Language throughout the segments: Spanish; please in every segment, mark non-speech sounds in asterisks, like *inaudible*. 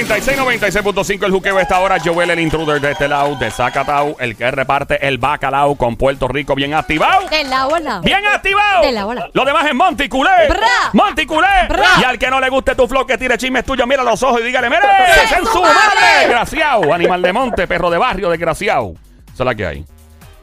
Somos Play 96, 96.5. El juqueo esta hora. Joel, el intruder de este lado, de Zacatau, el que reparte el bacalao con Puerto Rico bien activado. De la ola. ¡Bien activado! De la bola. Lo demás es Monticulé. Bra. Monticulé. Y al que no le guste tu flow, que tire chismes tuyos, mira los ojos y dígale, ¡Mire! ¡Sí, ¡En su madre! Desgraciado. Animal de monte, perro de barrio, desgraciado. Esa es la que hay.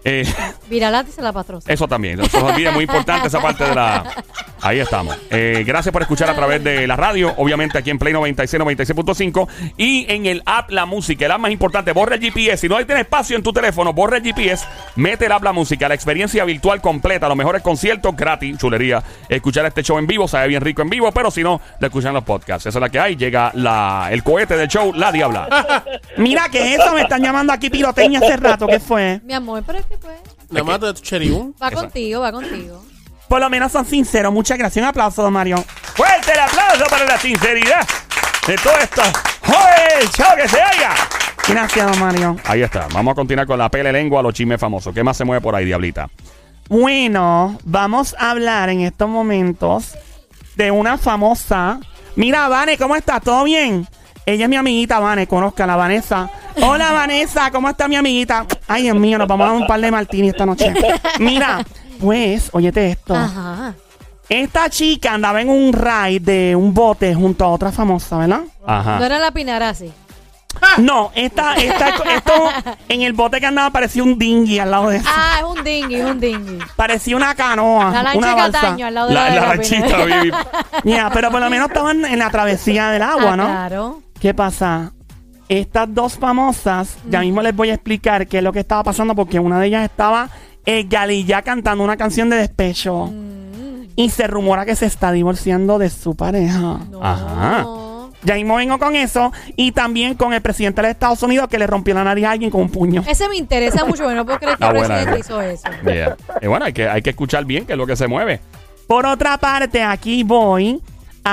Eh, Viralati se la patrosa. eso también. Eso olvide, muy importante esa parte de la. *laughs* Ahí estamos. Eh, gracias por escuchar a través de la radio. Obviamente aquí en Play 96, 96.5. Y en el app La Música. El app más importante. Borra el GPS. Si no tienes espacio en tu teléfono, borra el GPS. Mete el app La Música. La experiencia virtual completa. Los mejores conciertos gratis. Chulería. Escuchar este show en vivo. Sabe bien rico en vivo. Pero si no, lo escuchan los podcasts. Esa es la que hay. Llega la, el cohete del show, La Diabla. *laughs* Mira, ¿qué es eso? Me están llamando aquí piroteña hace rato. ¿Qué fue? Mi amor, pero es que pues. Nada más de tu cheribún. Va contigo, va contigo. Por lo menos son sinceros. Muchas gracias. Un aplauso, don Mario. Fuerte el aplauso para la sinceridad de todo esto. ¡Joder! ¡Chao que se oiga! Gracias, don Mario. Ahí está. Vamos a continuar con la pele lengua, los chismes famosos. ¿Qué más se mueve por ahí, diablita? Bueno, vamos a hablar en estos momentos de una famosa. Mira, Vane, ¿cómo estás? ¿Todo bien? Ella es mi amiguita, Vane, conozca la Vanessa. Hola, Vanessa, ¿cómo está mi amiguita? Ay, Dios mío, nos vamos a dar un par de martini esta noche. Mira, pues, óyete esto. Ajá. Esta chica andaba en un ride de un bote junto a otra famosa, ¿verdad? No Ajá. era la Pinarasi. No, esta, esta, esto, en el bote que andaba parecía un dinghy al lado de eso. Ah, es un dinghy, es un dinghy. Parecía una canoa, La lancha una balsa. Cataño al lado de la, La, de la la ranchita, Pinarasi. Vivi. Ya, pero por lo menos estaban en la travesía del agua, Ah, ¿no? Claro. ¿Qué pasa? Estas dos famosas, ya mismo les voy a explicar qué es lo que estaba pasando porque una de ellas estaba eh, Galilla cantando una canción de despecho Mm, y se rumora que se está divorciando de su pareja. no. Ajá. Ya mismo vengo con eso y también con el presidente de los Estados Unidos que le rompió la nariz a alguien con un puño. Ese me interesa mucho, pero no puedo creer que Ah, el presidente esa. hizo eso. Yeah. Y bueno, hay que, hay que escuchar bien qué es lo que se mueve. Por otra parte, aquí voy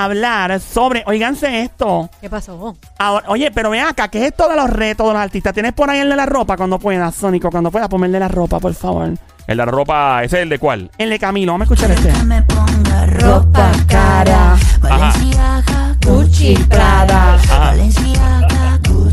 hablar sobre, oíganse esto. ¿Qué pasó? Ahora, oye, pero ven acá, ¿qué es esto de los retos de los artistas? ¿Tienes por ahí el de la ropa cuando puedas, Sónico? Cuando puedas, ponerle la ropa, por favor. El de la ropa, ¿ese es el de cuál? El de Camilo, vamos a escuchar este. me ponga ropa cara. Valenciaga, Gucci, Prada. Valenciaga,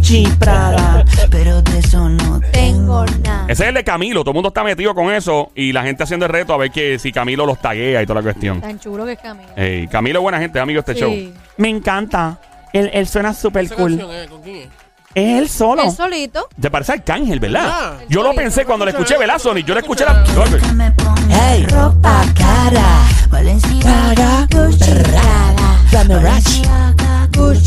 Gucci, Prada. Pero de eso no tengo nada. Ese es el de Camilo. Todo el mundo está metido con eso y la gente haciendo el reto a ver que si Camilo los taguea y toda la cuestión. Tan chulo que es Camilo. Ey, Camilo es buena gente, es amigo de este show. Me encanta. Él, él suena súper ¿Esa cool. canción, eh? ¿Con quién es? Es él solo. Él solito. Te parece Arcángel, ¿verdad? Ah, Yo lo pensé cuando le escuché, ¿verdad, Sony? Yo le escuché la. Que me ponga ropa cara. Valenciaga, Gucci, Prada. Valenciaga,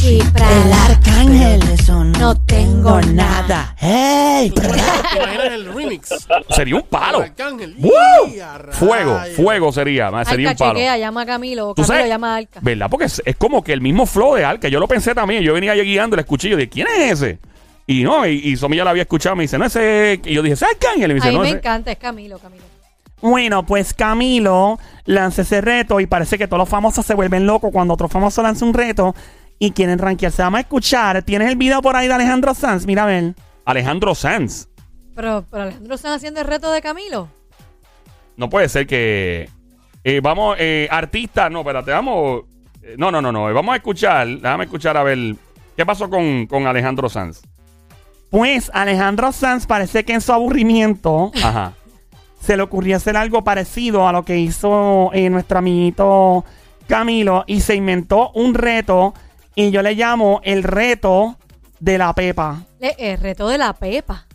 Gucci, Prada. arcángel. Pero de eso No tengo nada. ¡Hey! ¿Te imaginas el remix? Sería un palo. Arcángel. ¡Woo! Y a Fuego, fuego sería. Sería Alca un palo. chequea, llama a Camilo. o ¿Tú Camilo sabes? llama a Alca. ¿Verdad? Porque es, es como que el mismo flow de Alca. Yo lo pensé también. Yo venía yo guiando, le escuché y yo dije, ¿quién es ese? Y no, y, y Somi ya la había escuchado. Me dice, no, ese. Y yo dije, ¿es Arcángel? Y me A dice, mí no, me ese- encanta, es Camilo, Camilo. Bueno, pues Camilo lanza ese reto y parece que todos los famosos se vuelven locos cuando otro famoso lanza un reto y quieren rankearse. Vamos a escuchar. ¿Tienes el video por ahí de Alejandro Sanz? Mira a ver. Alejandro Sanz. Pero, pero Alejandro están haciendo el reto de Camilo. No puede ser que. eh, vamos, eh, artista. No, espérate, vamos. eh, no, no, no, no. Vamos a escuchar. Déjame escuchar a ver. ¿Qué pasó con, con Alejandro Sanz? Pues Alejandro Sanz parece que en su aburrimiento Ajá. se le ocurrió hacer algo parecido a lo que hizo eh, nuestro amiguito Camilo y se inventó un reto y yo le llamo el reto de la Pepa. Le- El reto de la Pepa.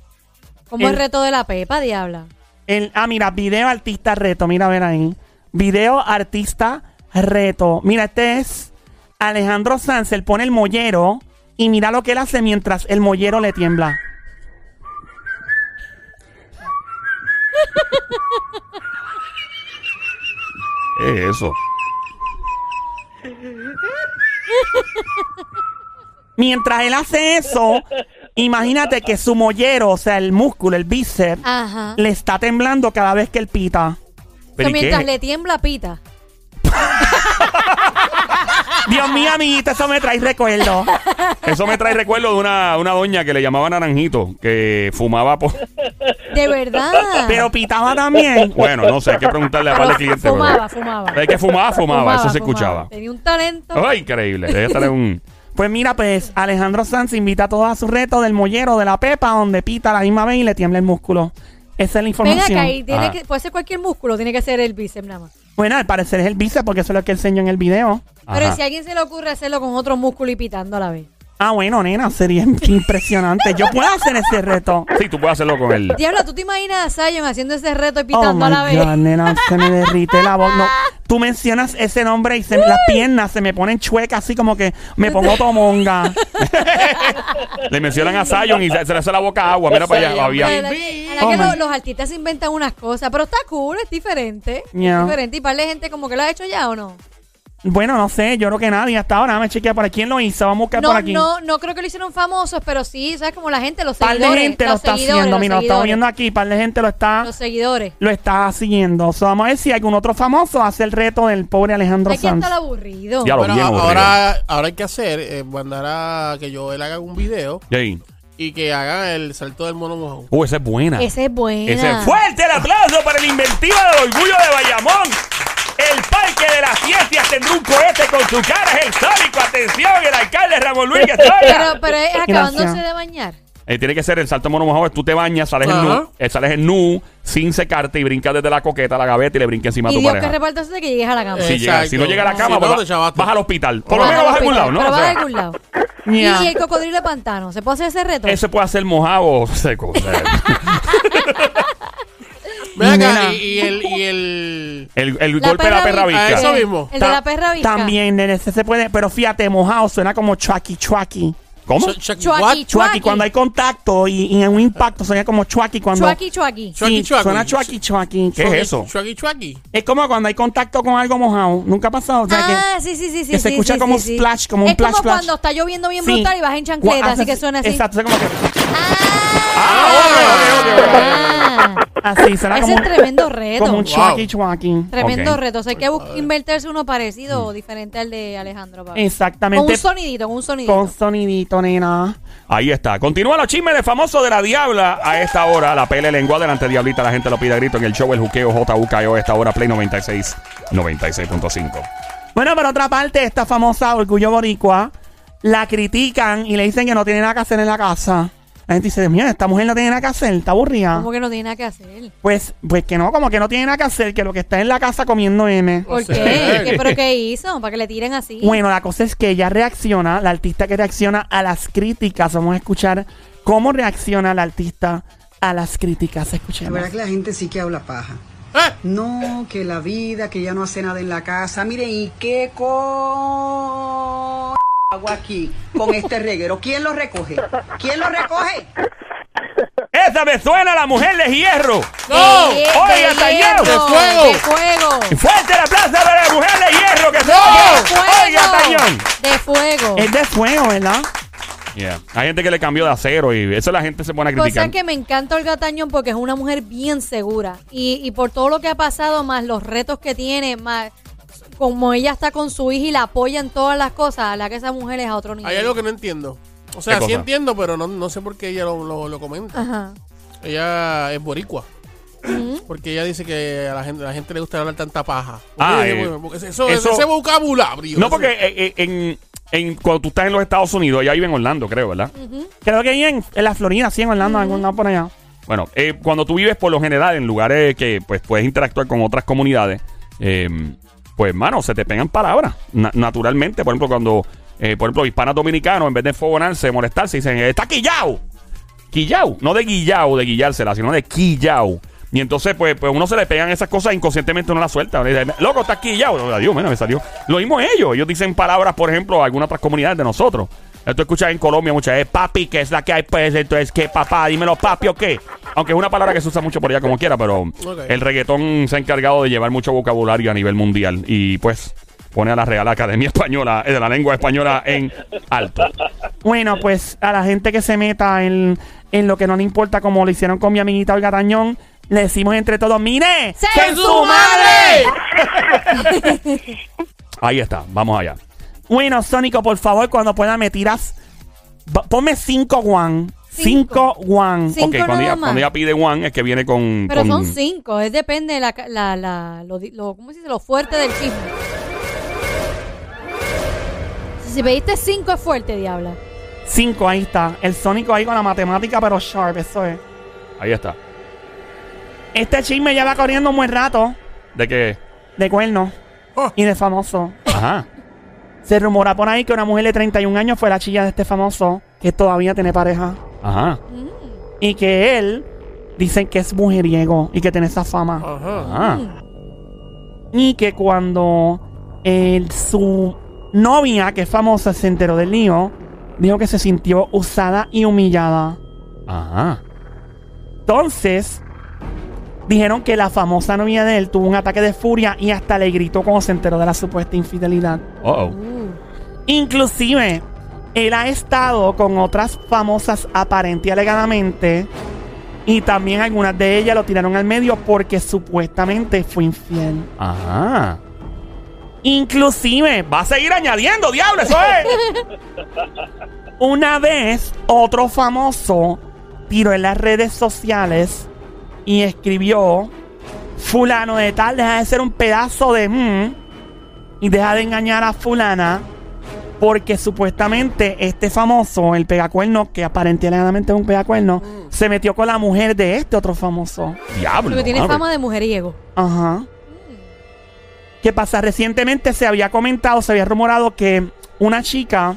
¿Cómo El- el reto de la Pepa, diabla? El, ah, mira, video artista reto, mira a ver ahí. Video artista reto. Mira, este es Alejandro Sanz, él pone el mollero y mira lo que él hace mientras el mollero le tiembla. ¿Qué es eso? Mientras él hace eso, imagínate que su mollero, o sea, el músculo, el bíceps, Ajá. le está temblando cada vez que él pita. ¿Pero Que y qué? mientras le tiembla pita. *laughs* Dios mío, amiguita, eso me trae recuerdo. Eso me trae recuerdo de una, una doña que le llamaba Naranjito, que fumaba por... De verdad. Pero pitaba también. Bueno, no sé, hay que preguntarle a de clientes. pero- fumaba, fumaba. Es que fumaba, fumaba, eso se escuchaba. Tenía un talento. Ay, increíble. Debe estar en un... Pues mira, pues Alejandro Sanz invita a todos a su reto del mollero de la pepa, donde pita a la misma vez y le tiembla el músculo. Esa es la información. acá, y tiene Ajá. que, puede ser cualquier músculo, tiene que ser el bíceps nada más. Bueno, al parecer es el bíceps porque eso es lo que enseñó en el video. Pero Ajá. si a alguien se le ocurre hacerlo con otro músculo y pitando a la vez. Ah, bueno, nena, sería *laughs* impresionante. Yo puedo hacer ese reto. Sí, tú puedes hacerlo con él. Diablo, ¿tú te imaginas a Zion haciendo ese reto y Oh pitando a la vez? God, nena, se me derrite la voz. No, *laughs* tú mencionas ese nombre y se, las piernas se me ponen chuecas, así como que me pongo tomonga. *laughs* Le mencionan a Zion y se, se le hace la boca agua. Mira para allá, La Fabián. verdad- Baby. la verdad Oh que my- los, los artistas se inventan unas cosas, pero está cool, es diferente. Yeah. Es diferente. Y para la gente como que lo ha hecho ya o no. Bueno, no sé, yo creo que nadie hasta ahora. Me chequea por aquí. ¿Quién lo hizo? Vamos a buscar No, por aquí. no, no creo que lo hicieron famosos, pero sí, ¿sabes? Como la gente, los par de seguidores. gente lo los está seguidores, haciendo. los Mira, lo estamos viendo aquí. Par de gente lo está, Los seguidores. lo está siguiendo. So, vamos a ver si algún otro famoso hace el reto del pobre Alejandro ¿De quién Sanz. está el aburrido? Ya lo Bueno, bien a- aburrido. ahora, ahora hay que hacer, eh, mandar a que yo él haga un video Y ahí. y que haga el salto del mono mojón. Uh, esa es buena. Ese es buena. Ese es fuerte el aplauso para el inventiva del orgullo de Bayamón. El parque de las ciencias tendrá un cohete con su cara, es el sónico. Atención, el alcalde Ramón Luis Guesoya. Pero, pero es acabándose Gracias. de bañar. Eh, tiene que ser el salto mono mojado. Tú te bañas, sales en Ajá. nu, eh, sales en nu, sin secarte y brincas desde la coqueta a la gaveta y le brincas encima a Y tu Dios que pareja. reparta eso de que llegues a la cama. Si, llega- si no llega a la cama, Si no, pues te va- chavaste. vas al hospital. Por lo menos vas a algún lado, ¿no? Pero O vas a sea, algún lado. Yeah. Y el cocodrilo de pantano, ¿se puede hacer ese reto? ese puede ser mojado o seco. o sea, *laughs* Ven acá, Nena. y, y el, y el... el el La golpe de la perra visca. visca. Ah, eso mismo. El de la perra visca. También, nene, ese se puede. Pero fíjate, mojado suena como chuaki chuaki. ¿Cómo? Ch- ch- Chuaki. Chuaki, cuando hay contacto y, y en un impacto suena como chuaki cuando. Chuaki, chuaki. Chuaki, Sí, chuaki. Suena chuaki chuaki. ¿Qué es eso? Chuaki, chuaki. Es como cuando hay contacto con algo mojado. Nunca ha pasado. O sea, que- ah, sí, sí, sí, sí. que se sí, escucha sí, como sí, sí. splash, como un es splash, como splash. cuando está lloviendo bien Sí. brutal y vas en chancleta, así que suena así. Exacto, suena como que. Ah, Así, *laughs* Ese como. es tremendo reto. Como un Wow. chuaki chuaki. Tremendo Ok. reto. O sea, hay que bus- inventarse uno parecido o diferente al de Alejandro. Pablo. Con Exactamente. un sonidito, con un sonidito. Con sonidito, nena. Ahí está. Continúa los chismes de famoso de la Diabla a esta hora. La pele lengua delante de Diablita. La gente lo pide a grito en el show El Juqueo JUKO a esta hora. Play 96, 96.5. Bueno, por otra parte, esta famosa Orgullo Boricua la critican y le dicen que no tiene nada que hacer en la casa. La gente dice, mira, esta mujer no tiene nada que hacer, está aburrida. Como que no tiene nada que hacer. Pues, pues que no, como que no tiene nada que hacer, que lo que está en la casa comiendo M. ¿Por qué? ¿Qué? ¿Pero qué hizo? Para que le tiren así. Bueno, la cosa es que ella reacciona, la artista que reacciona a las críticas. Vamos a escuchar cómo reacciona la artista a las críticas. La Escuchemos. verdad que la gente sí que habla paja. ¡Eh! No, que la vida, que ya no hace nada en la casa. Miren, ¿y qué co... hago aquí con este reguero? ¿Quién lo recoge? ¿Quién lo recoge? ¡Esa me suena la mujer de hierro! ¡No! Oiga, hierro, ¡De fuego! ¡De fuego! ¡Fuerte el aplauso para la mujer de hierro que se ¡De oye! ¡Oiga! De fuego. Es de fuego, ¿verdad? Yeah. Hay gente que le cambió de acero y eso la gente se pone a Cosa criticar. que me encanta Olga Tañón porque es una mujer bien segura. Y, y por todo lo que ha pasado, más los retos que tiene, más como ella está con su hija y la apoya en todas las cosas, a la que esa mujer es a otro nivel. Hay algo que no entiendo. O sea, ¿Qué sí cosa? entiendo, pero no, no sé por qué ella lo, lo, lo comenta. Ajá. Ella es boricua. Porque ella dice que a la gente, a la gente le gusta hablar tanta paja. Ah, Porque- eh, porque eso, eso- ese vocabulario. No, ese- porque eh, eh, en, en- cuando tú estás en los Estados Unidos, ella vive en Orlando, creo, ¿verdad? Creo que ahí en, en la Florida, sí, en Orlando, en algún lado por allá. Bueno, eh, cuando tú vives por lo general en lugares que pues puedes interactuar con otras comunidades, eh, pues, mano, se te pegan palabras na- naturalmente. Por ejemplo, cuando, eh, por ejemplo, hispanos dominicanos, en vez de enfogonarse, molestarse, dicen, está quillao. Quillao. No de guillao, de guillársela, sino de quillao. Y entonces, pues, pues uno se le pegan esas cosas inconscientemente uno las suelta. Le dice, Loco, está quillao. Adiós, menos me salió. Lo mismo ellos. Ellos dicen palabras, por ejemplo, a algunas otras comunidades de nosotros. Esto escuchas en Colombia muchas veces, papi, que es la que hay, pues, entonces, ¿qué, papá? Dímelo, papi, o qué. Aunque es una palabra que se usa mucho por allá como quiera, pero el reggaetón se ha encargado de llevar mucho vocabulario a nivel mundial. Y pues pone a la Real Academia Española, eh, de la lengua española en alto. Bueno, pues a la gente que se meta en, en lo que no le importa, como lo hicieron con mi amiguita Olga Tañón, le decimos entre todos, ¡mire! ¡Sen su madre! *laughs* Ahí está, vamos allá. Bueno, Sónico, por favor, cuando pueda me tiras. Ponme 5 one. Cinco. 5 one. Cinco ok, cuando nada ella, más. cuando ella pide one es que viene con... Pero con- son cinco, es depende de la, la, la- lo, ¿cómo se dice? Lo fuerte del chisme. si pediste cinco es fuerte, diabla. Cinco, ahí está. El Sónico ahí con la matemática, pero sharp, eso es. Ahí está. Este chisme ya va corriendo un buen rato ¿De qué? de cuernos Oh. y de famoso. Ajá. *laughs* Se rumora por ahí que una mujer de 31 años fue la chilla de este famoso que todavía tiene pareja. Ajá. Y que él dicen que es mujeriego y que tiene esa fama. Ajá. Ajá. Y que cuando el- su novia, que es famosa, se enteró del lío, dijo que se sintió usada y humillada. Ajá. Entonces, dijeron que la famosa novia de él tuvo un ataque de furia y hasta le gritó cuando se enteró de la supuesta infidelidad. Uh oh. Inclusive, él ha estado con otras famosas aparente y alegadamente. Y también algunas de ellas lo tiraron al medio porque supuestamente fue infiel. Ajá. Inclusive, Va a seguir añadiendo, diablo, eso es. *laughs* una vez otro famoso tiró en las redes sociales y escribió, fulano de tal, deja de ser un pedazo de... mm, y deja de engañar a fulana porque supuestamente este famoso, el pegacuerno, que aparentemente es un pegacuerno, se metió con la mujer de este otro famoso. Diablo. Porque tiene madre. fama de mujeriego. Ajá. ¿Qué pasa? Recientemente se había comentado, se había rumorado que una chica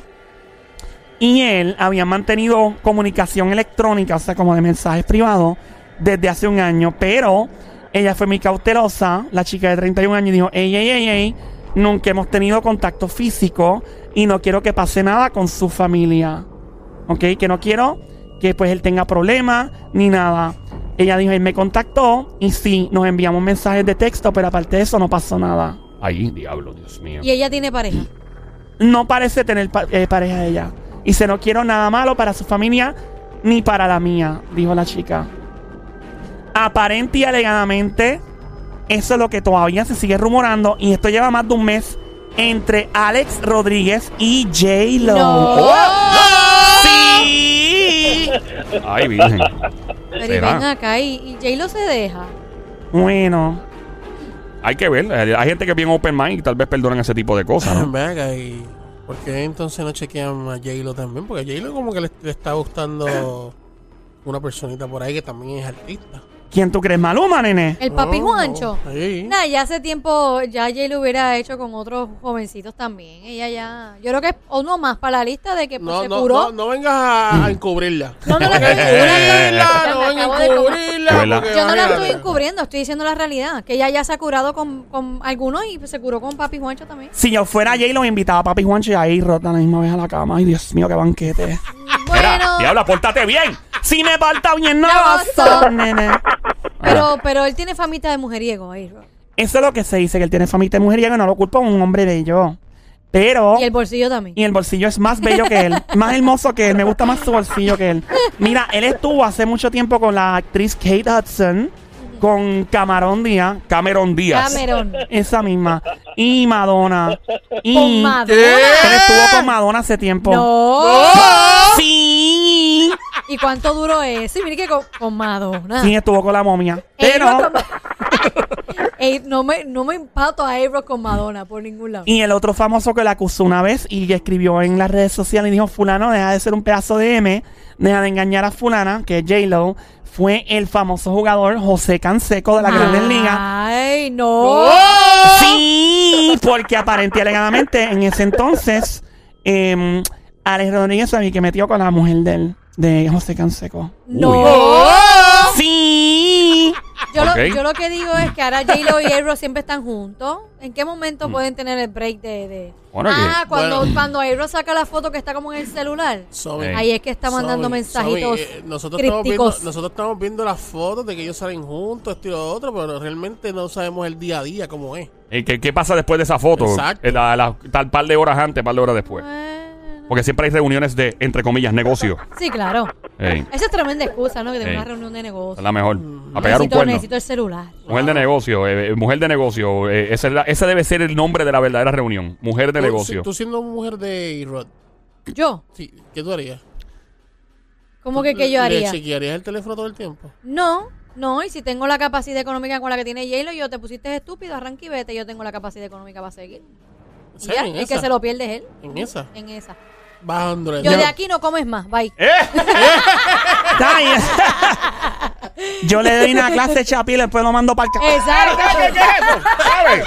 y él habían mantenido comunicación electrónica, o sea, como de mensajes privados, desde hace un año, pero ella fue muy cautelosa, la chica de 31 años, y dijo, ey, ey, ey, ey, nunca hemos tenido contacto físico y no quiero que pase nada con su familia. ¿Ok? Que no quiero que pues él tenga problemas ni nada. Ella dijo, él me contactó y sí, nos enviamos mensajes de texto, pero aparte de eso no pasó nada. Ahí, diablo, Dios mío. Y ella tiene pareja. No parece tener pa- eh, pareja ella. Y dice, no quiero nada malo para su familia ni para la mía, dijo la chica. Aparente y alegadamente, eso es lo que todavía se sigue rumorando y esto lleva más de un mes entre Alex Rodríguez y J-Lo. No. Sí. Ay, virgen. Pero y ¿Será? ven acá y, y J-Lo se deja. Bueno, Hay que ver. Hay gente que es bien open mind y tal vez perdonan ese tipo de cosas, ¿no? *laughs* Ven acá, y ¿por qué entonces no chequean a J-Lo también? Porque a J-Lo como que le, le está gustando una personita por ahí que también es artista. ¿Quién tú crees? Maluma, nene. El papi Oh, Juancho. sí. Nah, ya hace tiempo ya J lo hubiera hecho con otros jovencitos también. Ella ya. Yo creo que es uno más para la lista de que pues, No, se no, curó. no, no vengas a, a encubrirla. No, no la *laughs* vengas a estoy encubrirla, Ya no me vengas acabo a de comer. encubrirla. De verdad. porque Yo no la imagínate. estoy encubriendo, estoy diciendo la realidad. Que ella ya se ha curado con, con algunos y se curó con papi Juancho también. Si yo fuera J-Lo, me invitaba a Papi Juancho y ahí rota la misma vez a la cama. Ay, Dios mío, qué banquete. Mira, diablo, pórtate bien. Si me falta bien, no basta. nene. pero, pero él tiene famita de mujeriego ahí. Eso es lo que se dice, que él tiene familia de mujeriego no lo culpo a un hombre bello. Pero... Y el bolsillo también. Y el bolsillo es más bello que él, *laughs* más hermoso que él. Me gusta más su bolsillo que él. Mira, él estuvo hace mucho tiempo con la actriz Kate Hudson, con Camarón Díaz, Cameron Díaz. Cameron. esa misma, y Madonna. Y Con Madonna. él estuvo con Madonna hace tiempo. No. Sí. ¿Y cuánto duró eso? Y mire que con, con Madonna. Sí, estuvo con la momia. Pero, Ey, no me, no me empato a Ebro con Madonna por ningún lado. y el otro famoso que la acusó una vez y que escribió en las redes sociales y dijo, fulano, deja de ser un pedazo de M, deja de engañar a fulana, que es J-Lo, fue el famoso jugador José Canseco de la Grandes Ligas. Ay, no. Sí, porque aparente y alegadamente en ese entonces eh, Alex Rodríguez sabía que metió con la mujer de él, de José Canseco. No. Yo, lo, yo lo que digo es que ahora J-Lo y Ebro siempre están juntos. ¿En qué momento pueden tener el break de...? de- Bueno, ah, cuando, Bueno. cuando Ebro saca la foto que está como en el celular. Ahí es que está mandando mensajitos eh, nosotros, estamos viendo, crípticos. nosotros estamos viendo las fotos de que ellos salen juntos, esto y lo otro, pero realmente no sabemos el día a día cómo es. Eh, ¿Qué, qué pasa después de esa foto? Exacto. Eh, La, la- tal par de horas antes, par de horas después. Bueno. Porque siempre hay reuniones de, entre comillas, negocio. Sí, claro. Ey, Esa es tremenda excusa, ¿no? Que tengo Ey. una reunión de negocio. la mejor. A pegar un necesito, cuerno. necesito el celular. Mujer de negocio, eh, eh, mujer de negocio. eh, ese, es la- ese debe ser el nombre de la verdadera reunión. Mujer de Tú- negocio. si- Tú siendo mujer de Rod, Yo, sí, ¿qué tú harías? ¿cómo que qué yo ¿Le haría? chequearías el teléfono todo el tiempo? No, no, y si tengo la capacidad económica con la que tiene J-Lo, yo te pusiste estúpido, arranca y vete, yo tengo la capacidad económica para seguir. ¿En Y serio? ya, ¿En el que esa? se lo pierde es él. ¿En esa? En esa. Yo de aquí no comes más. Bye. ¿Eh? Ahí. *laughs* Yo le doy una clase de chapi y después lo mando para el Exacto. ¿Qué, qué es eso? ¿Sabes?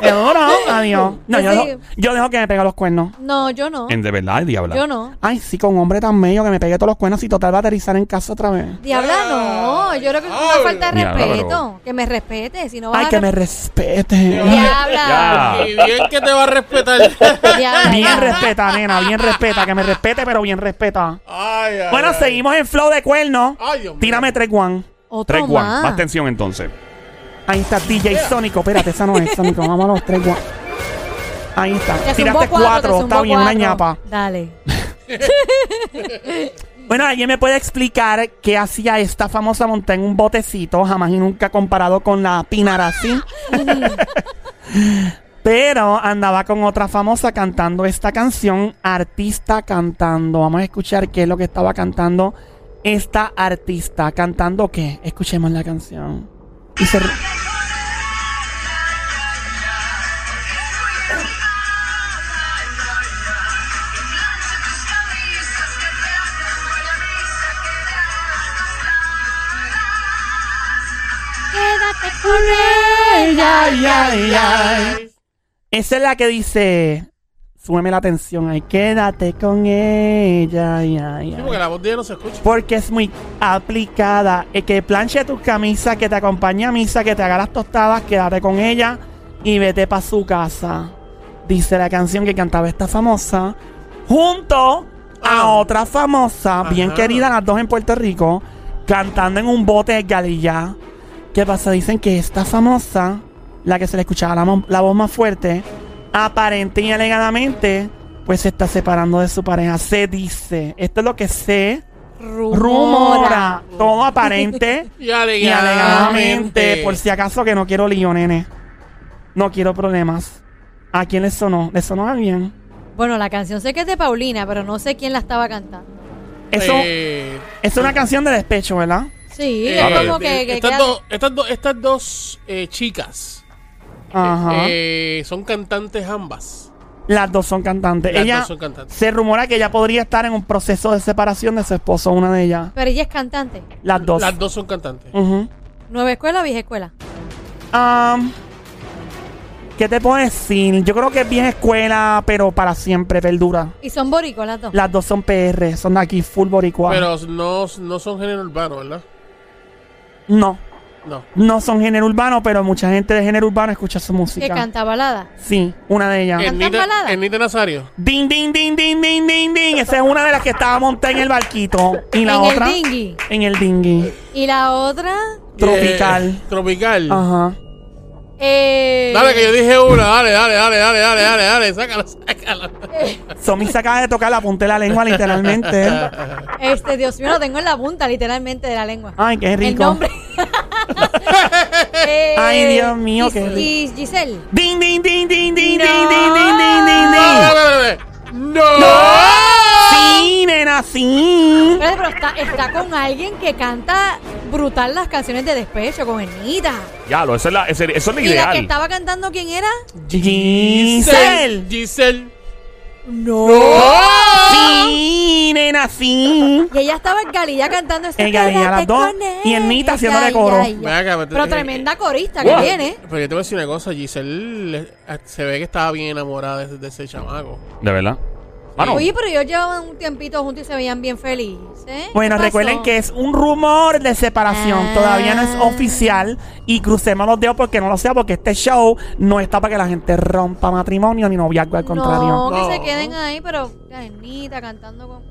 Es duro. Adiós. *laughs* No, yo, Sí. dejo, yo dejo que me pegue los cuernos. No, yo no. En de verdad, diabla. Yo no. Ay, sí, con un hombre tan bello que me pegue todos los cuernos y total va a aterrizar en casa otra vez. Diabla, no. Yo creo que es una falta de Diabla, respeto. pero- Que me respete. Si no vas Ay, a que me respete. Diabla. Ya. Y bien que te va a respetar. Diabla. Bien ya. respeta, nena, bien respeta. Que me respete, pero bien respeta. Ay, ay, Bueno, ay. seguimos en flow de cuernos. Ay, Dios mío. Tírame tres one. Otro Tres one. más. Más tensión entonces. Ahí está DJ Sónico. Espérate, esa no es Sónico. *laughs* Vámonos, tres one. Ahí está. Tiraste cuatro, Está bien, una cuatro. ñapa. Dale. *laughs* Bueno, ¿alguien me puede explicar qué hacía esta famosa monta en un botecito? Jamás y nunca comparado con la Pinarasi. *laughs* Pero andaba con otra famosa cantando esta canción, artista cantando. Vamos a escuchar qué es lo que estaba cantando esta artista. ¿Cantando qué? Escuchemos la canción. Y se... re- Quédate con ella. Ay, ay, ay. Esa es la que dice... Súbeme la atención ahí. Quédate con ella. Ay, ay, Sí, porque la voz de ella no se escucha. Porque es muy aplicada. El que planche tus camisas, que te acompañe a misa, que te haga las tostadas, quédate con ella y vete para su casa. Dice la canción que cantaba esta famosa. Junto a Ah. otra famosa, bien querida, las dos en Puerto Rico, cantando en un bote de galilla. ¿Qué pasa? Dicen que esta famosa, la que se le escuchaba la voz más fuerte, aparente y alegadamente, pues se está separando de su pareja. Se dice. Esto es lo que se rumora. Todo aparente Y *laughs* y alegadamente. alegadamente. Por si acaso que no quiero lío, nene. No quiero problemas. ¿A quién le sonó? ¿Le sonó a alguien? Bueno, la canción sé que es de Paulina, pero no sé quién la estaba cantando. Eso Eh, es una canción de despecho, ¿verdad? Sí, eh, es como eh, que... que estas, queda- dos, estas, dos, estas dos eh, chicas. Eh, son cantantes ambas. Las dos son cantantes. Las ella dos son cantantes. se rumora que ella podría estar en un proceso de separación de su esposo, una de ellas. Pero ella es cantante. Las dos. Las dos son cantantes. Ujú. ¿Nueva escuela o vieja escuela? Am, ¿Qué te puedo decir? Yo creo que es vieja escuela, pero para siempre perdura. Y son boricos las dos. Las dos son PR, son de aquí, full boricua. Pero no, no son género urbano, ¿verdad? no, No. no son género urbano, pero mucha gente de género urbano escucha su que música. canta balada. Sí, una de ellas. ¿Cantan balada? Ernita Nazario. Ding, ding, ding, ding, ding, ding, ding. Esa es una de las que estaba montada en el barquito. Y la En el otra. dinghy. En el dinghy. Y la otra... Tropical. Eh, tropical. Ajá. Eh, Dale, que yo dije una. Dale, dale, dale, dale, dale, dale, dale. Sácala, sácala. Somi se acaba de tocar la punta de la lengua, literalmente. Este, Dios mío, lo tengo en la punta, literalmente, de la lengua. Ay, qué El rico. nombre. *laughs* Eh, Ay, Dios mío, Gis- qué y Giselle. Ding, ding, ding, ding, ding, No. ding, ding, ding, ding, ding, ding. dale. ¡No! Sí, nena, sí. Espérate, pero está, está con alguien que canta brutal las canciones de despecho, con Ernita. Ya, lo, eso es, la, eso es lo ¿Y la que ideal. estaba cantando quién era? Giselle. Giselle. No. Sí, nena, sí. Y ella estaba en Galilla cantando esta En Galilla, Quédate las dos, y Ernita haciéndole coro. Ven acá, pero- Pero eh, tremenda corista Wow. que tiene. Pero yo te voy a decir una cosa, Giselle eh, se ve que estaba bien enamorada de, de ese chamaco. De verdad. Mano, Oye, pero ellos llevaban un tiempito juntos y se veían bien felices. Bueno, ¿Qué recuerden que es un rumor de separación. Ah. Todavía no es oficial. Y crucemos los dedos porque no lo sea, porque este show no está para que la gente rompa matrimonio ni noviazgo, al contrario. No, que No. se queden ahí, pero Ernita cantando con...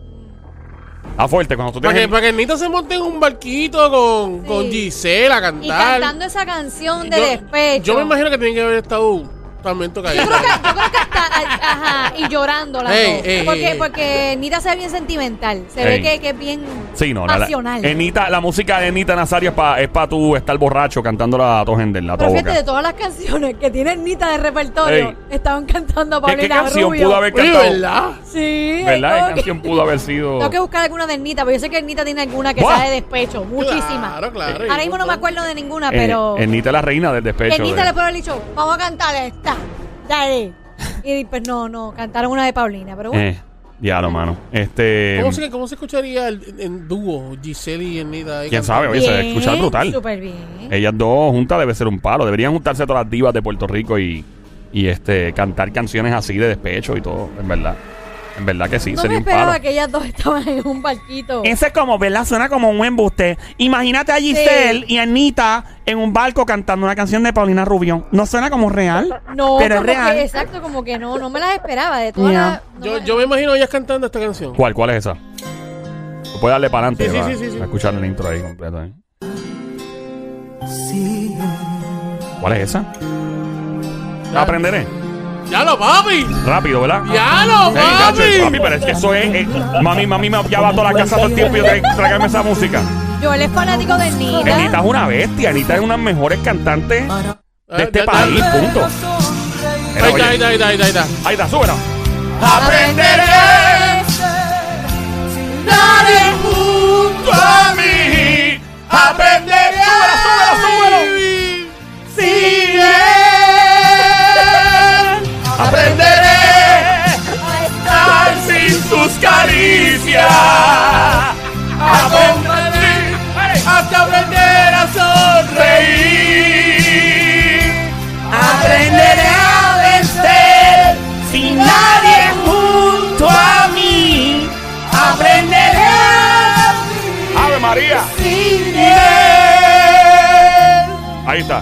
está fuerte cuando tú Para que, tienes. para que Nita se monte en un barquito con, Sí. con Giselle a Y cantando esa canción de yo, despecho. Yo me imagino que tiene que haber estado también Yo tocadita. creo que, yo creo que está, ajá, y llorando las Ey, dos. ey, porque, ey. porque Nita se ve bien sentimental. Se Ey. ve que, que es bien Sí, no, la, la. Enita- la música de Enita Nazario es para es pa tú estar borracho cantándola a tu gente, a tu Pero fíjate, boca. de todas las canciones que tiene Nita de repertorio, Ey. estaban cantando ¿Qué, qué Paulina canción Rubio. pudo haber cantado? ¿verdad? Sí. ¿Verdad? tengo ¿Qué que- canción pudo haber sido? *laughs* Tengo que buscar alguna de Nita, porque yo sé que Nita tiene alguna que Buah. sea de despecho, muchísimas. Claro, claro. Ahora mismo no me acuerdo de ninguna, Eh, pero... Enita es la reina del despecho. Nita de- le puede haber dicho, vamos a cantar esta. Dale. Y pues no, no, cantaron una de Paulina, pero bueno. Eh, diablo, mano. Este. ¿Cómo se, ¿Cómo se escucharía el- en dúo Giselle y ahí ¿Quién cantando? sabe? Oye, se escucha brutal. Súper bien. Ellas dos juntas debe ser un palo. Deberían juntarse todas las divas de Puerto Rico y, y este cantar canciones así de despecho y todo, en verdad. En verdad que sí, no me sería un esperaba palo. que ellas dos *laughs* estaban en un barquito. Ese es como, ¿verdad? Suena como un embuste. Imagínate a Giselle y Anita en un barco cantando una canción de Paulina Rubio. No suena como real, No, pero es como real. que, exacto, como que no, no me las esperaba de todas las- no Yo, me- yo me imagino ellas cantando esta canción. ¿Cuál? ¿Cuál es esa? Tú puedes darle para adelante Sí, sí, para, sí, sí, sí. para escuchar el intro ahí completo. ¿eh? ¿Cuál es esa? La aprenderé. ¡Ya lo, papi! Rápido, ¿verdad? ¡Ya lo, papi! pero es que eso es. eh, mami, mami me va toda la casa todo el tiempo y yo esa música. Joel es fanático de Nita. Anita es una bestia. Anita es una de las mejores cantantes de este país, punto. Ahí oye, está, ahí está, ahí está, ahí está, ahí está. Ahí está, súbelo. Aprenderé. Nadie junto a mí. Aprenderé. Aprenderé hasta aprender a sonreír. Aprenderé a vencer sin nadie junto a mí. Aprenderé a Ave María. sin Ahí está.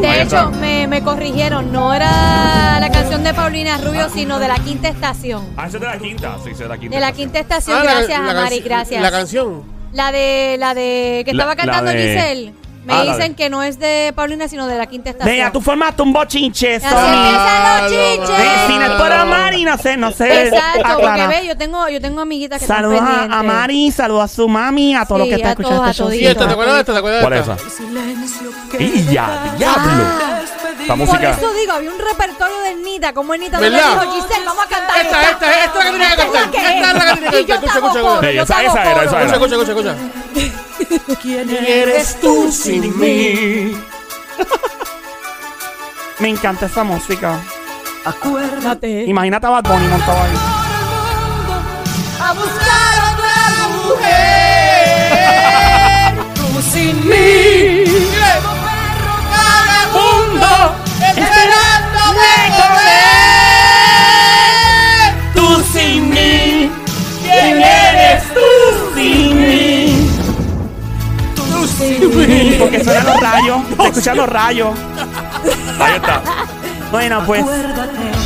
De Ahí hecho, está. Me, corrigieron. No era la canción de Paulina Rubio, sino de la quinta estación. Ah, ese es de la quinta. Sí, ese es de la quinta. De la quinta estación. Ah, la- gracias, la Amari, canci- gracias. La canción. La de, la de que La- estaba la cantando de- Giselle. Me Ah, la dicen de- que no es de Paulina, sino de la quinta estación. Vea, tú formaste un bochinche, Así Sony. empiezan los chiches. Si no es por Amari, no sé, no sé. Exacto, porque ve, yo tengo, yo tengo amiguitas que Saludos están a, pendientes. a Mari, saludos a su mami, a todos los Sí, que están a escuchando todos, este a show. ¿Y esta? ¿Te acuerdas de esta? ¿Te acuerdas de ¿Cuál es esta? esa? ¡Y ya, diablo! Esta Por música. eso digo, había un repertorio de Nita. Como Nita no le ¿Verdad? dijo, Giselle, vamos a cantar Esta, esta, esta es la que tiene que es cantar. Esta es la que tiene que Y yo cantar. te hago Escucha, coro, Sí, yo esa- hago esa era, coro. esa era. Escucha, escucha, escucha, escucha. ¿Quién eres tú sin mí? Me encanta esa música. Acuérdate. Imagínate a Bad Bunny montado ahí. A buscar otra mujer. Tú sin mí. Esperando de Tú sin mí. ¿Quién eres tú sin mí? Tú sin mí. Porque suenan los rayos. Se escuchan los rayos. Ahí está. Bueno, pues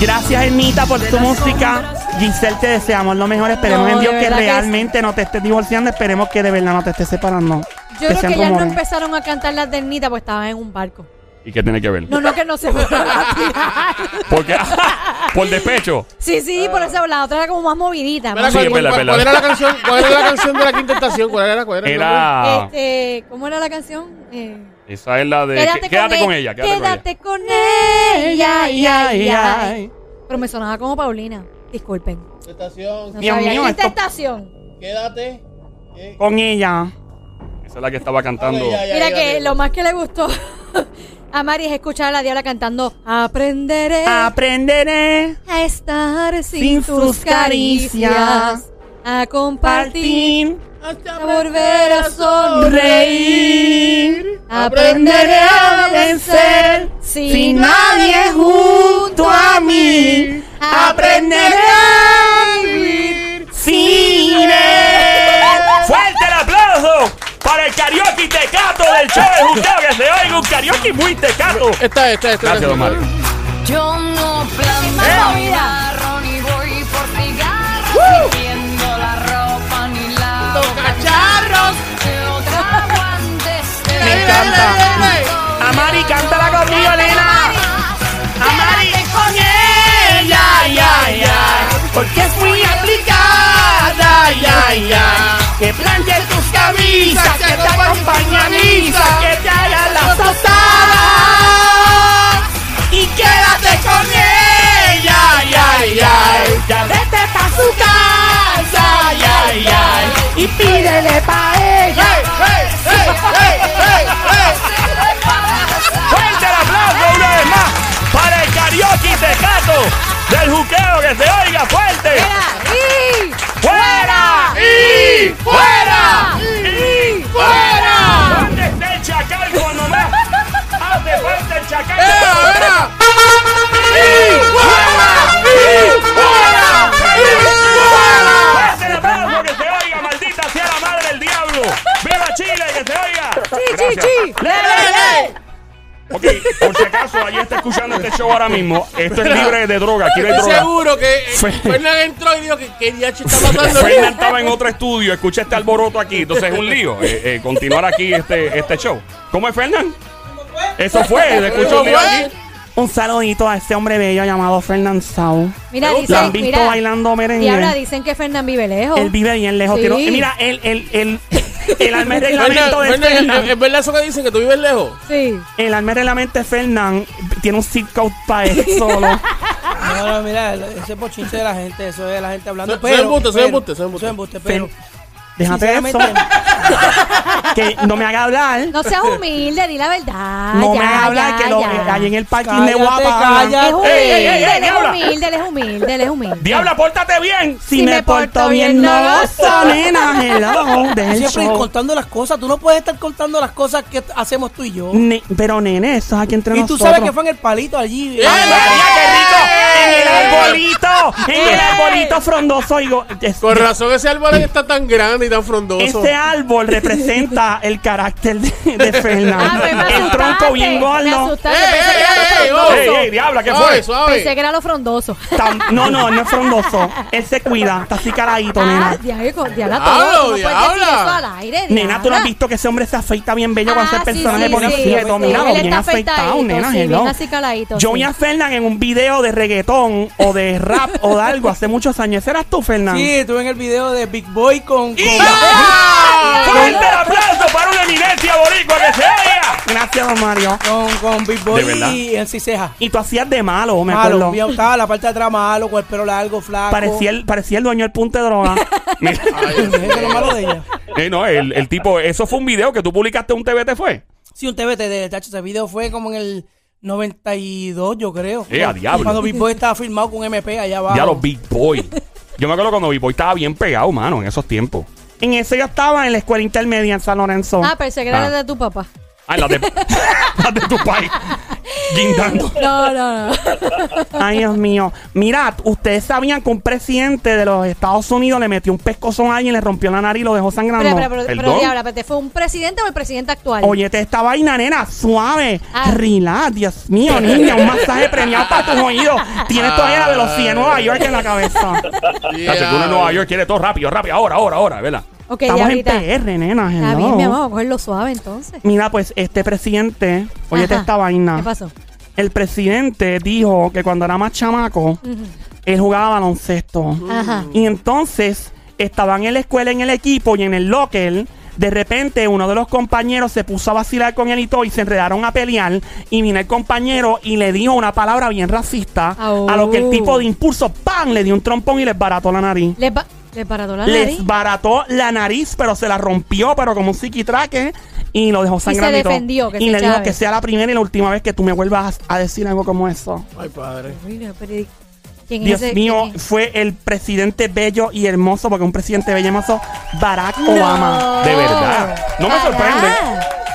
gracias, Ernita, por tu música. Giselle, te deseamos lo mejor. Esperemos No, en de Dios que verdad que realmente no te estés divorciando. Esperemos que de verdad no te estés separando. Yo creo sean que ellas no rumores. empezaron a cantar las de Nita porque estaban en un barco. ¿Y qué tiene que ver? No, no, que no se fueron a tirar. Porque por despecho. Sí, sí, por eso la otra era como más movidita. Más Sí, ¿cuál, cuál- era la canción? ¿Cuál era la canción de la quinta estación? ¿Cuál era? ¿Cuál era? Era. Este, ¿Cómo era la canción? Eh, Esa es la de. quédate, Quédate, con, con e- ella. Quédate, Quédate con ella. ay, ay, ay. Pero me sonaba como Paulina. Disculpen. Estación. No Dios sabía. mío, Quinta esto- estación. Quédate. Eh, Con ella. con ella. Esa es la que estaba cantando. Ok, ya, ya. Mira que lo más que le gustó a Mari es escuchar a la diabla cantando Aprenderé Aprenderé a estar sin, sin tus sus caricias, caricias, a compartir, partir, a volver a sonreír. Aprenderé a vencer sin nadie junto a mí. Aprenderé a vivir sin él. ¡Fuerte el aplauso para el karaoke tecato del show de Juqueo! Que se oiga un karaoke muy tecato. Esta, esta, esta. Gracias, don Mario. Yo no planteo movida. carro ni voy por cigarros, ni tiendo la ropa ni cacharros. Trago antes de Me encanta. Amari, cántala conmigo, nena. Amari, con ella, ay, ay. Porque es muy aplicada, ay, ay. Que planche tus camisas, que te acompañe a misa, que te haga las tostadas. Y quédate con ella, ay, ay, ay. Ya vete pa' su casa, ay, ay, ay. Y pídele pa' ella. ¡Fuerte el aplauso una vez más para el karaoke tecato ¡Viva Free! Show ahora mismo, *laughs* esto es libre de droga. Aquí no hay Estoy droga. seguro que eh, Fernan entró y dijo que, que ya está pasando. Fernan estaba en otro estudio, escucha este alboroto aquí, entonces es un lío eh, eh, continuar aquí este, este show. ¿Cómo es Fernán? Eso fue, le escucho un lío aquí. Un saludito a este hombre bello llamado Fernand Sau. Mira, Lo dicen, han visto mira, bailando merengue. y ahora dicen que Fernán vive lejos. Él vive bien lejos. Sí. que no- mira, el, el, el, el alma y reglamento de Fernan. ¿es, es verdad eso que dicen que tú vives lejos? Sí. El alma y reglamento de Fernand tiene un zip code para él *laughs* solo. No, no, mira, ese es bochinche de la gente, eso es la gente hablando. Eso- pero, embuste, pero- embuste, es embuste. pero. Déjate de eso. sinceramente, *laughs* Que no me haga hablar. No seas humilde, di la verdad. No ya, me haga hablar ya, que lo, ya. allí en el parking Cállate, de Guapa. cállate. Es humilde, Ey, ey, ey, ey, él es humilde, él es humilde, él es humilde. Diabla, pórtate bien. Si, me, porto bien, no gozo, nena. Hello. *laughs* Siempre show. contando las cosas, tú no puedes estar contando las cosas que hacemos tú y yo. Ne- pero nene, eso es aquí entre Y tú nosotros. sabes que fue en el palito allí. ¡Eh! En el arbolito, en el arbolito frondoso. Digo, es- Con razón ese árbol está tan grande y tan frondoso. ese árbol representa el carácter de, de Fernando. Ah, pues me el asustaste. tronco bien Me gordo. asustaste, ¡Ey, pensé que era ey, ey, lo frondoso. Ey, ey, diabla, ¿qué fue? suave. Pensé que era lo frondoso. Tam- no, no, no es frondoso. Él se cuida, está así caradito, Ah, nena. diablo, diabla, Diablo, todo. ¿Cómo puedes decir diabla. eso al aire, Nena, tú no has diabla? visto que ese hombre se afeita bien bello cuando Ah, ese sí, personaje sí, pone sí, quieto. sí. Mira, Él bien está afeitado, afeitadito, nena. sí, hello. bien acicaladito, Yo sí. vi a Fernan en un video de reggaetón o de rap o de algo hace muchos años. ¿Ese eras tú, Fernan? Sí, estuve en el video de Big Boy con. con ¡Ah! ¡Fuerte el aplauso para una eminencia boricua que se oiga! Gracias, don Mario. con, con Big Boy ¿De verdad? y en Ceja. Y tú hacías de malo, me Malo, acuerdo. bien, estaba la parte de atrás malo, con el pelo largo, flaco. Parecía el, parecía el dueño del punto de droga. *laughs* Mira. Eso es lo malo de ella. Eh, no, el, el tipo, eso fue un video que tú publicaste en un TVT, ¿fue? Sí, un TBT de tacho. Ese video fue como en el 92, yo creo. Eh, a diablo. Cuando Big Boy estaba filmado con MP allá abajo. Ya los Big Boy. Yo me acuerdo cuando Big Boy estaba bien pegado, mano, en esos tiempos. en ese yo estaba en la escuela intermedia en San Lorenzo. Ah, pensé que era Ah. de tu papá. Ah, las de, *laughs* *laughs* las de tu país. Guindando. *laughs* No, no, no. Ay, Dios mío. Mirad, ustedes sabían que un presidente de los Estados Unidos le metió un pescozón a alguien, le rompió la nariz y lo dejó sangrando. Pero, pero, pero, pero, diabla, ¿fue un presidente o el presidente actual? Oye, te esta vaina, nena, suave, Ah. relax, Dios mío, niña, un masaje premiado para tus oídos. Tienes todavía la velocidad de Nueva York en la cabeza. *laughs* Tacho, tú en Nueva York quiere todo rápido, rápido, ahora, ahora, ahora, ¿verdad? Ok, Estamos en diablita. PR, nena. Está hello. bien, mi amor, vamos a cogerlo suave entonces. Mira, pues este presidente, oye, Ajá. esta vaina. ¿Qué pasó? El presidente dijo que cuando era más chamaco, él jugaba baloncesto. Ajá. Y entonces estaban en la escuela, en el equipo y en el locker. De repente uno de los compañeros se puso a vacilar con él y todo y se enredaron a pelear. Y vino el compañero y le dijo una palabra bien racista. Au. A lo que el tipo de impulso, ¡pam! Le dio un trompón y les barató la nariz. ¿Le, ba- le parató la nariz? Les barató la nariz, pero se la rompió, pero como un psiquitraque. Y lo dejó se sangrando. todo. defendió, que y se le dijo que sea la primera y la última vez que tú me vuelvas a, a decir algo como eso. Ay, padre. ¿y ¿Quién Dios es mío, fue el presidente bello y hermoso, porque un presidente bello y hermoso, Barack No. Obama. De verdad. No me Barack. sorprende.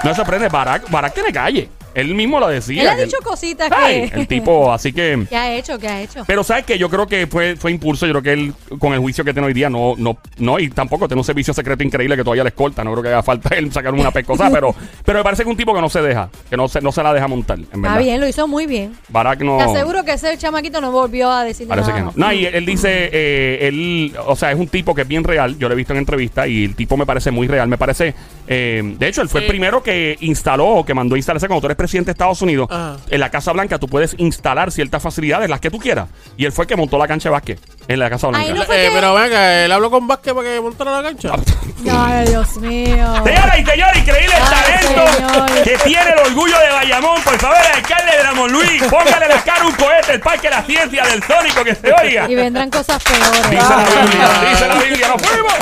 No me sorprende. Barack, Barack tiene calle. Él mismo lo decía. Él ha dicho cositas Ay, que... El tipo, así que... *laughs* ¿Qué ha hecho? ¿Qué ha hecho? Pero sabes que yo creo que fue, fue impulso. Yo creo que él, con el juicio que tiene hoy día, no, no, no, y tampoco tiene un servicio secreto increíble que todavía le escolta. No creo que haga falta *laughs* él sacar una pescosa, pero, pero me parece que un tipo que no se deja, que no se, no se la deja montar, en verdad. Bien, lo hizo muy bien. Barack no. Te aseguro que ese chamaquito no volvió a decirle Parece nada que no. No, y él dice, eh, él, o sea, es un tipo que es bien real. Yo lo he visto en entrevista y el tipo me parece muy real. Me parece, eh, de hecho, él fue el primero que instaló o que mandó a instalarse cuando tú eres presidente de Estados Unidos. Ajá. En la Casa Blanca tú puedes instalar ciertas facilidades, las que tú quieras. Y él fue el que montó la cancha de básquet en la Casa Blanca. Ay, no fue Eh, que- pero venga, él habló con Vázquez para que montara la cancha. *laughs* Ay, Dios mío. Señora y señor, increíble el talento señor. que tiene el orgullo de Bayamón. Por favor, alcalde de Ramón Luis, póngale la cara un cohete, el parque de la ciencia del Sónico que se oiga. Y vendrán cosas peores. Dice la Biblia, dice la Biblia, nos fuimos.